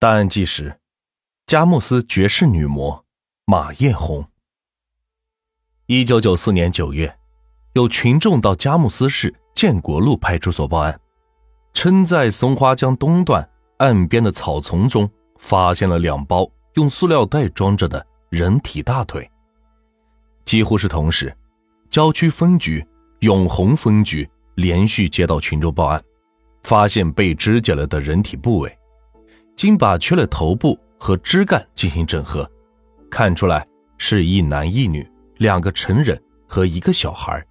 档案纪实：佳木斯绝世女魔马艳红。一九九四年九月，有群众到佳木斯市建国路派出所报案，称在松花江东段岸边的草丛中发现了两包用塑料袋装着的人体大腿。几乎是同时，郊区分局、永红分局连续接到群众报案，发现被肢解了的人体部位。经把缺了头部和枝干进行整合，看出来是一男一女，两个成人和一个小孩。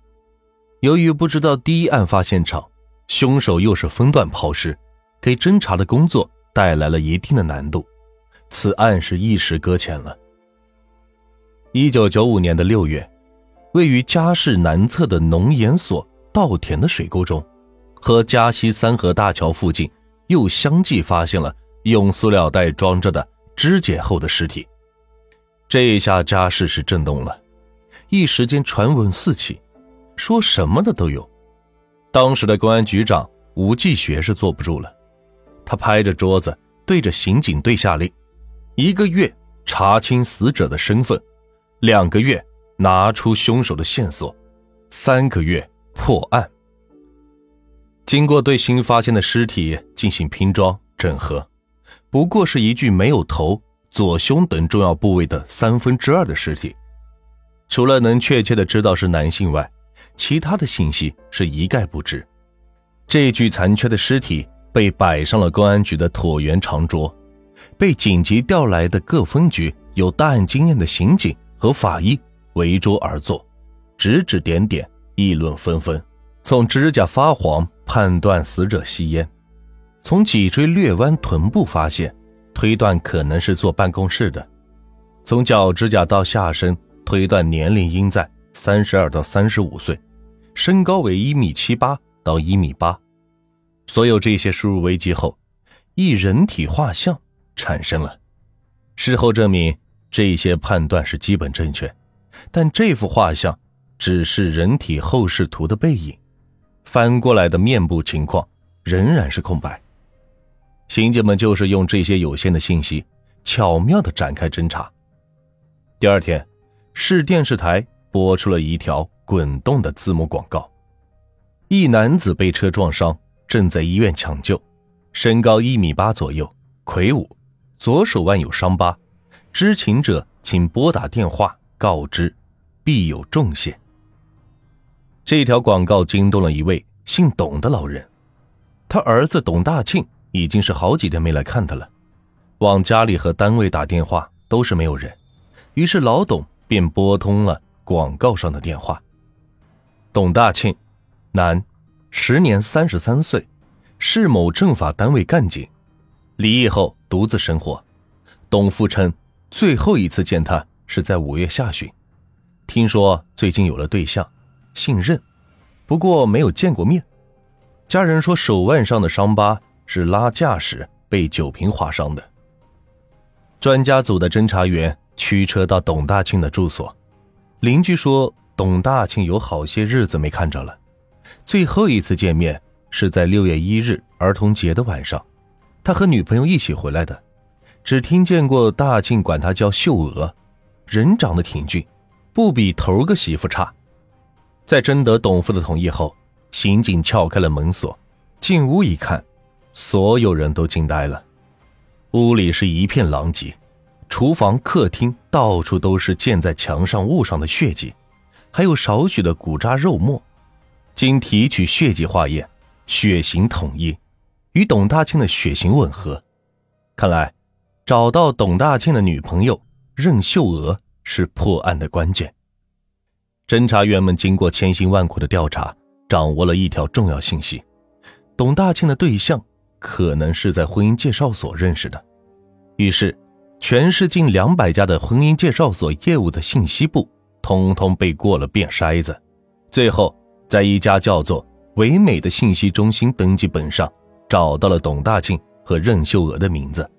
由于不知道第一案发现场，凶手又是分段抛尸，给侦查的工作带来了一定的难度，此案是一时搁浅了。一九九五年的六月，位于嘉市南侧的农研所稻田的水沟中，和嘉西三河大桥附近又相继发现了。用塑料袋装着的肢解后的尸体，这一下家事是震动了，一时间传闻四起，说什么的都有。当时的公安局长吴继学是坐不住了，他拍着桌子对着刑警队下令：一个月查清死者的身份，两个月拿出凶手的线索，三个月破案。经过对新发现的尸体进行拼装整合。不过是一具没有头、左胸等重要部位的三分之二的尸体，除了能确切的知道是男性外，其他的信息是一概不知。这具残缺的尸体被摆上了公安局的椭圆长桌，被紧急调来的各分局有大案经验的刑警和法医围桌而坐，指指点点，议论纷纷。从指甲发黄判断死者吸烟。从脊椎略弯臀部发现，推断可能是坐办公室的；从脚趾甲到下身推断年龄应在三十二到三十五岁，身高为一米七八到一米八。所有这些输入微机后，一人体画像产生了。事后证明，这些判断是基本正确，但这幅画像只是人体后视图的背影，翻过来的面部情况仍然是空白。刑警们就是用这些有限的信息，巧妙的展开侦查。第二天，市电视台播出了一条滚动的字幕广告：一男子被车撞伤，正在医院抢救，身高一米八左右，魁梧，左手腕有伤疤，知情者请拨打电话告知，必有重谢。这条广告惊动了一位姓董的老人，他儿子董大庆。已经是好几天没来看他了，往家里和单位打电话都是没有人，于是老董便拨通了广告上的电话。董大庆，男，时年三十三岁，是某政法单位干警，离异后独自生活。董父称，最后一次见他是在五月下旬，听说最近有了对象，姓任，不过没有见过面。家人说手腕上的伤疤。是拉架时被酒瓶划伤的。专家组的侦查员驱车到董大庆的住所，邻居说董大庆有好些日子没看着了，最后一次见面是在六月一日儿童节的晚上，他和女朋友一起回来的，只听见过大庆管他叫秀娥，人长得挺俊，不比头个媳妇差。在征得董父的同意后，刑警撬开了门锁，进屋一看。所有人都惊呆了，屋里是一片狼藉，厨房、客厅到处都是溅在墙上物上的血迹，还有少许的骨渣肉末。经提取血迹化验，血型统一，与董大庆的血型吻合。看来，找到董大庆的女朋友任秀娥是破案的关键。侦查员们经过千辛万苦的调查，掌握了一条重要信息：董大庆的对象。可能是在婚姻介绍所认识的，于是，全市近两百家的婚姻介绍所业务的信息部，通通被过了遍筛子，最后在一家叫做“唯美”的信息中心登记本上，找到了董大庆和任秀娥的名字。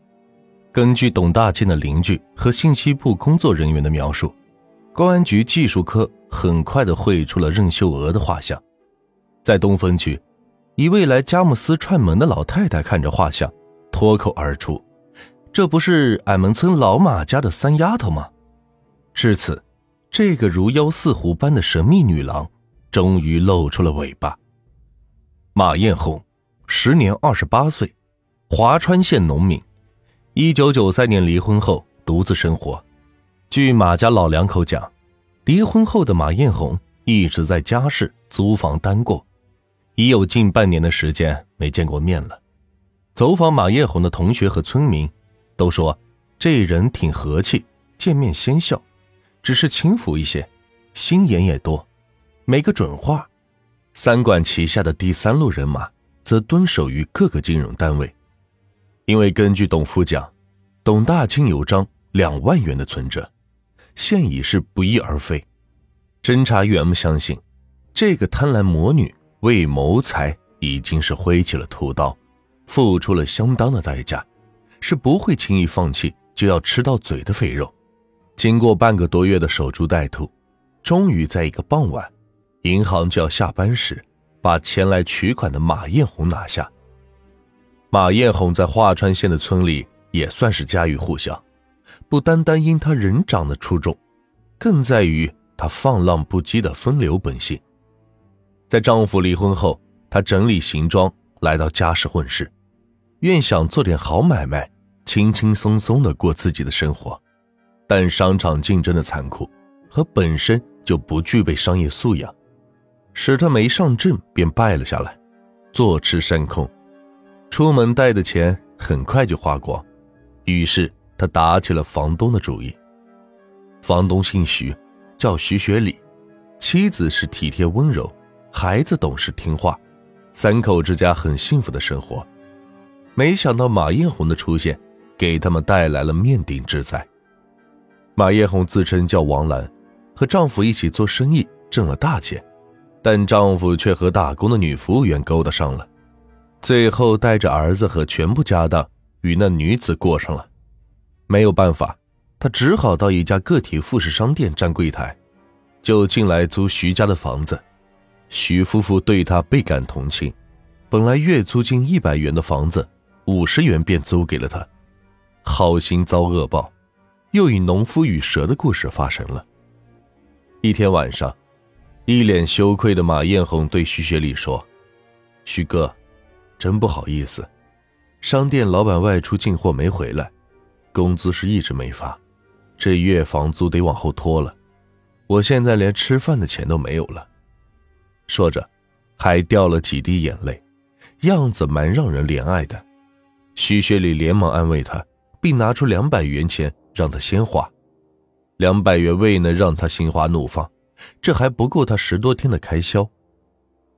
根据董大庆的邻居和信息部工作人员的描述，公安局技术科很快的绘出了任秀娥的画像，在东风区。一位来佳木斯串门的老太太看着画像，脱口而出：“这不是俺们村老马家的三丫头吗？至此，这个如妖似狐般的神秘女郎，终于露出了尾巴。马艳红，时年二十八岁，华川县农民。一九九三年离婚后，独自生活。据马家老两口讲，离婚后的马艳红一直在家市租房单过，已有近半年的时间没见过面了。走访马艳红的同学和村民都说，这人挺和气，见面先笑，只是轻浮一些，心眼也多，没个准话。三管齐下的第三路人马则蹲守于各个金融单位，因为根据董夫讲，董大清有张两万元的存折。现已是不翼而飞。侦查员们相信，这个贪婪魔女为谋财已经是挥起了屠刀，付出了相当的代价，是不会轻易放弃就要吃到嘴的肥肉。经过半个多月的守株待兔，终于在一个傍晚，银行就要下班时，把前来取款的马艳红拿下。马艳红在桦川县的村里也算是家喻户晓。不单单因她人长得出众，更在于她放浪不羁的风流本性。在丈夫离婚后，她整理行装来到家市混事，愿想做点好买卖，轻轻松松的过自己的生活。但商场竞争的残酷和本身就不具备商业素养，使她没上阵便败了下来，坐吃山空。出门带的钱很快就花光，于是。他打起了房东的主意。房东姓徐，叫徐学礼，妻子是体贴温柔，孩子懂事听话，三口之家很幸福的生活。没想到马艳红的出现，给他们带来了面顶之灾。马艳红自称叫王兰，和丈夫一起做生意，挣了大钱，但丈夫却和打工的女服务员勾搭上了，最后带着儿子和全部家当与那女子过上了。没有办法，他只好到一家个体副食商店站柜台，就进来租徐家的房子。徐夫妇对他倍感同情，本来月租金一百元的房子，五十元便租给了他。好心遭恶报，又以农夫与蛇的故事发生了。一天晚上，一脸羞愧的马艳红对徐学礼说：“徐哥，真不好意思，商店老板外出进货没回来。”工资是一直没发，这月房租得往后拖了，我现在连吃饭的钱都没有了。说着，还掉了几滴眼泪，样子蛮让人怜爱的。徐学礼连忙安慰他，并拿出两百元钱让他先花。两百元未能让他心花怒放，这还不够他十多天的开销，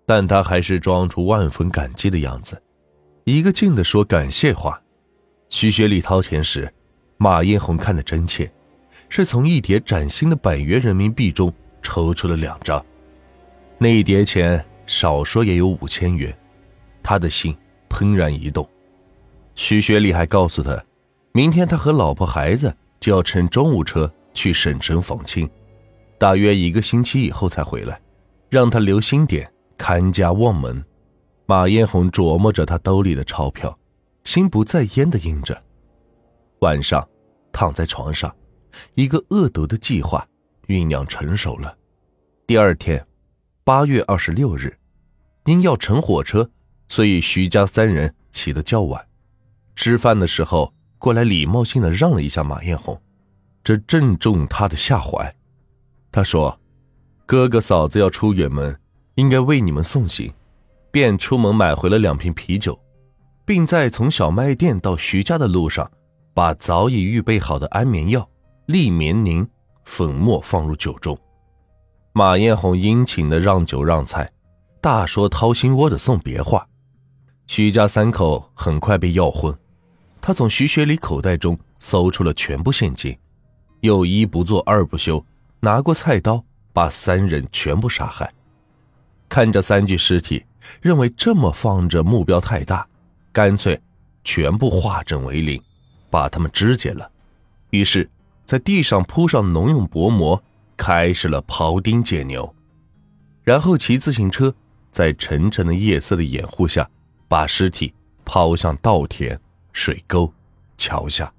但他还是装出万分感激的样子，一个劲的说感谢话。徐学礼掏钱时。马艳红看得真切，是从一叠崭新的百元人民币中抽出了两张，那一叠钱少说也有五千元，他的心怦然一动。徐学礼还告诉他，明天他和老婆孩子就要乘中午车去省城访亲，大约一个星期以后才回来，让他留心点，看家望门。马艳红琢磨着他兜里的钞票，心不在焉的应着。晚上。躺在床上，一个恶毒的计划酝酿成熟了。第二天，八月二十六日，因要乘火车，所以徐家三人起得较晚。吃饭的时候，过来礼貌性的让了一下马艳红，这正中他的下怀。他说：“哥哥嫂子要出远门，应该为你们送行。”便出门买回了两瓶啤酒，并在从小卖店到徐家的路上。把早已预备好的安眠药、利眠宁粉末放入酒中，马艳红殷勤的让酒让菜，大说掏心窝的送别话。徐家三口很快被要昏，他从徐学礼口袋中搜出了全部现金，又一不做二不休，拿过菜刀把三人全部杀害。看着三具尸体，认为这么放着目标太大，干脆全部化整为零。把他们肢解了，于是，在地上铺上农用薄膜，开始了庖丁解牛，然后骑自行车，在沉沉的夜色的掩护下，把尸体抛向稻田、水沟、桥下。